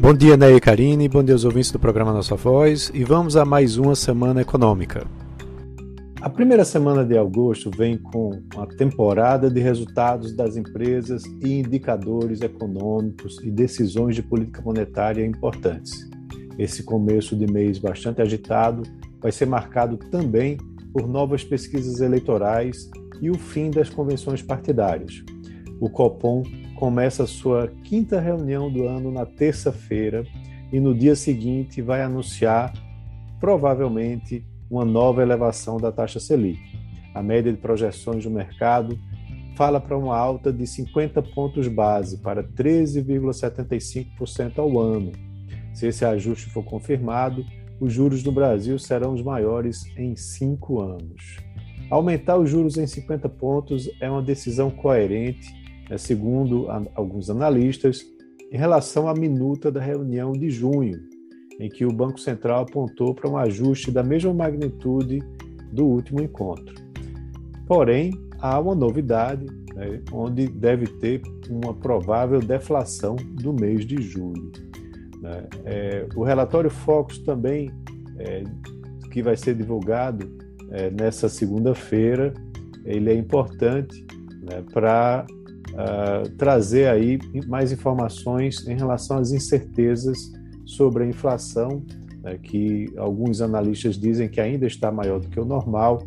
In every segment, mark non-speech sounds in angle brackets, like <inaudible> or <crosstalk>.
Bom dia, Ney e Karine, bom dia aos ouvintes do programa Nossa Voz e vamos a mais uma semana econômica. A primeira semana de agosto vem com uma temporada de resultados das empresas e indicadores econômicos e decisões de política monetária importantes. Esse começo de mês bastante agitado vai ser marcado também por novas pesquisas eleitorais e o fim das convenções partidárias. O Copom começa sua quinta reunião do ano na terça-feira e no dia seguinte vai anunciar, provavelmente, uma nova elevação da taxa Selic. A média de projeções do mercado fala para uma alta de 50 pontos base para 13,75% ao ano. Se esse ajuste for confirmado, os juros no Brasil serão os maiores em cinco anos. Aumentar os juros em 50 pontos é uma decisão coerente, segundo alguns analistas, em relação à minuta da reunião de junho, em que o Banco Central apontou para um ajuste da mesma magnitude do último encontro. Porém, há uma novidade, né, onde deve ter uma provável deflação do mês de julho. Né? É, o relatório Focus também, é, que vai ser divulgado é, nessa segunda-feira, ele é importante né, para uh, trazer aí mais informações em relação às incertezas sobre a inflação, né, que alguns analistas dizem que ainda está maior do que o normal,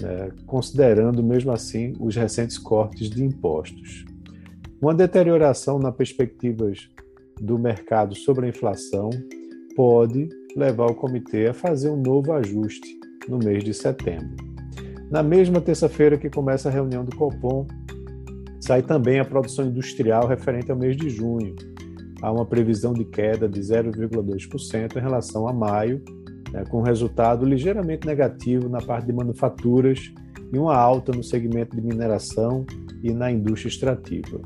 né, considerando mesmo assim os recentes cortes de impostos. Uma deterioração nas perspectivas do mercado sobre a inflação pode levar o comitê a fazer um novo ajuste no mês de setembro. Na mesma terça-feira que começa a reunião do Copom, sai também a produção industrial referente ao mês de junho, há uma previsão de queda de 0,2% em relação a maio, né, com resultado ligeiramente negativo na parte de manufaturas e uma alta no segmento de mineração e na indústria extrativa.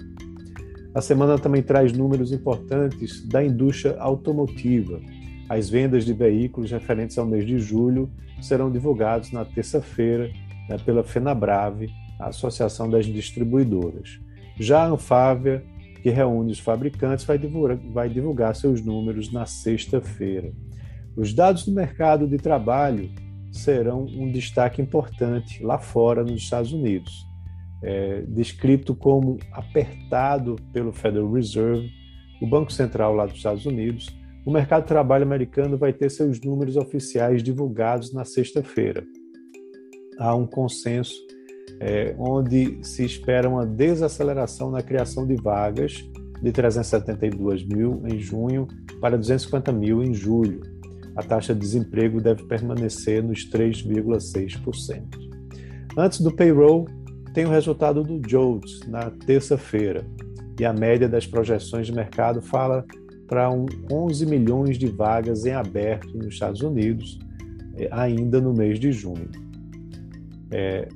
A semana também traz números importantes da indústria automotiva. As vendas de veículos referentes ao mês de julho serão divulgados na terça-feira né, pela FenaBrave, a Associação das Distribuidoras. Já a Anfávia que reúne os fabricantes, vai divulgar, vai divulgar seus números na sexta-feira. Os dados do mercado de trabalho serão um destaque importante lá fora nos Estados Unidos. É, descrito como apertado pelo Federal Reserve, o Banco Central lá dos Estados Unidos, o mercado de trabalho americano vai ter seus números oficiais divulgados na sexta-feira. Há um consenso é, onde se espera uma desaceleração na criação de vagas de 372 mil em junho para 250 mil em julho. A taxa de desemprego deve permanecer nos 3,6%. Antes do payroll, tem o resultado do JOLTS na terça-feira, e a média das projeções de mercado fala para um 11 milhões de vagas em aberto nos Estados Unidos, é, ainda no mês de junho. É,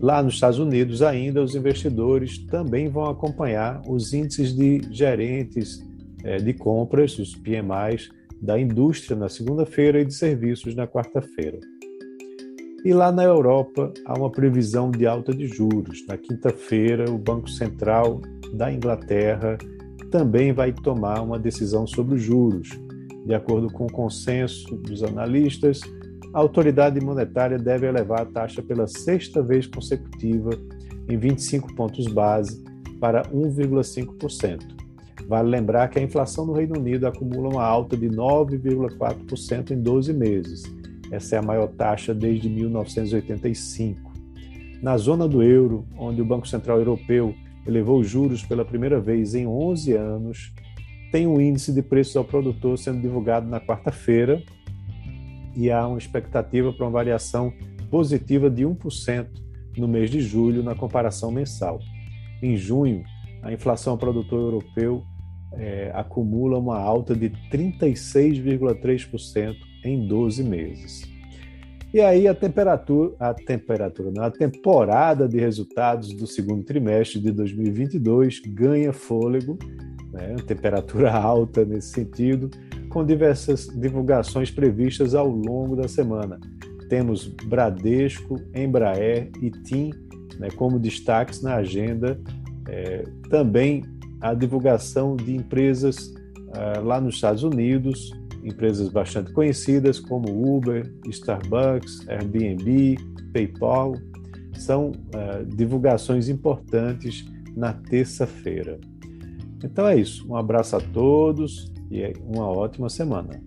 Lá nos Estados Unidos, ainda, os investidores também vão acompanhar os índices de gerentes é, de compras, os PMIs, da indústria na segunda-feira e de serviços na quarta-feira. E lá na Europa, há uma previsão de alta de juros. Na quinta-feira, o Banco Central da Inglaterra também vai tomar uma decisão sobre os juros. De acordo com o consenso dos analistas, a autoridade monetária deve elevar a taxa pela sexta vez consecutiva em 25 pontos base para 1,5%. Vale lembrar que a inflação no Reino Unido acumula uma alta de 9,4% em 12 meses. Essa é a maior taxa desde 1985. Na zona do euro, onde o Banco Central Europeu elevou os juros pela primeira vez em 11 anos, tem o um índice de preços ao produtor sendo divulgado na quarta-feira, e há uma expectativa para uma variação positiva de 1% no mês de julho na comparação mensal. Em junho, a inflação ao produtor europeu é, acumula uma alta de 36,3% em 12 meses. E aí a temperatura, a temperatura, a temporada de resultados do segundo trimestre de 2022 ganha fôlego, né, temperatura <laughs> alta nesse sentido, com diversas divulgações previstas ao longo da semana. Temos Bradesco, Embraer e TIM né, como destaques na agenda. É, também a divulgação de empresas uh, lá nos Estados Unidos, empresas bastante conhecidas como Uber, Starbucks, Airbnb, PayPal, são uh, divulgações importantes na terça-feira. Então é isso. Um abraço a todos e uma ótima semana.